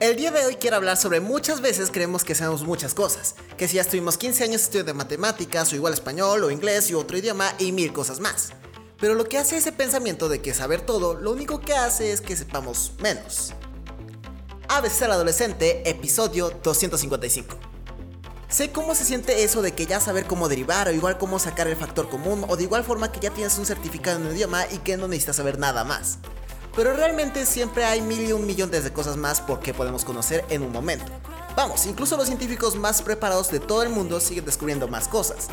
El día de hoy quiero hablar sobre muchas veces creemos que sabemos muchas cosas, que si ya estuvimos 15 años estudiando matemáticas o igual español o inglés y otro idioma y mil cosas más. Pero lo que hace ese pensamiento de que saber todo, lo único que hace es que sepamos menos. ABC al adolescente, episodio 255. Sé cómo se siente eso de que ya saber cómo derivar o igual cómo sacar el factor común o de igual forma que ya tienes un certificado en un idioma y que no necesitas saber nada más. Pero realmente siempre hay mil y un millones de cosas más por que podemos conocer en un momento. Vamos, incluso los científicos más preparados de todo el mundo siguen descubriendo más cosas.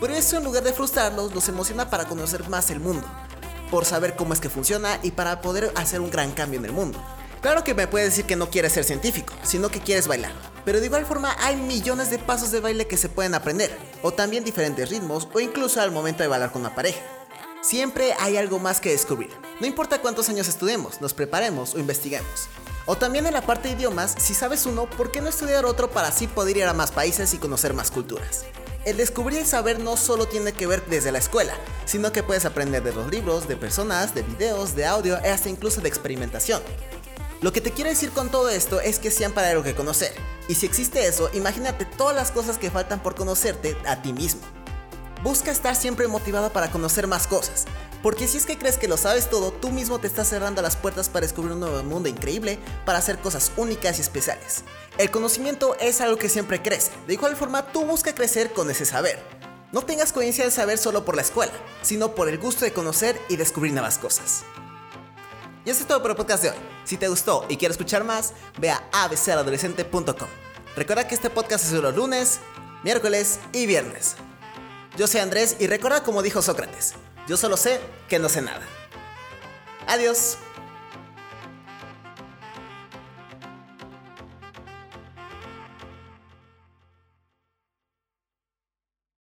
Por eso en lugar de frustrarlos, los emociona para conocer más el mundo, por saber cómo es que funciona y para poder hacer un gran cambio en el mundo. Claro que me puedes decir que no quieres ser científico, sino que quieres bailar. Pero de igual forma hay millones de pasos de baile que se pueden aprender, o también diferentes ritmos, o incluso al momento de bailar con una pareja. Siempre hay algo más que descubrir. No importa cuántos años estudiemos, nos preparemos o investiguemos. O también en la parte de idiomas, si sabes uno, ¿por qué no estudiar otro para así poder ir a más países y conocer más culturas? El descubrir y saber no solo tiene que ver desde la escuela, sino que puedes aprender de los libros, de personas, de videos, de audio e hasta incluso de experimentación. Lo que te quiero decir con todo esto es que siempre hay algo que conocer. Y si existe eso, imagínate todas las cosas que faltan por conocerte a ti mismo. Busca estar siempre motivado para conocer más cosas, porque si es que crees que lo sabes todo, tú mismo te estás cerrando las puertas para descubrir un nuevo mundo increíble, para hacer cosas únicas y especiales. El conocimiento es algo que siempre crece, de igual forma tú busca crecer con ese saber. No tengas coherencia de saber solo por la escuela, sino por el gusto de conocer y descubrir nuevas cosas. Y eso es todo por el podcast de hoy. Si te gustó y quieres escuchar más, ve a abcaladolescente.com. Recuerda que este podcast es los lunes, miércoles y viernes. Yo soy Andrés y recuerda como dijo Sócrates, yo solo sé que no sé nada. Adiós.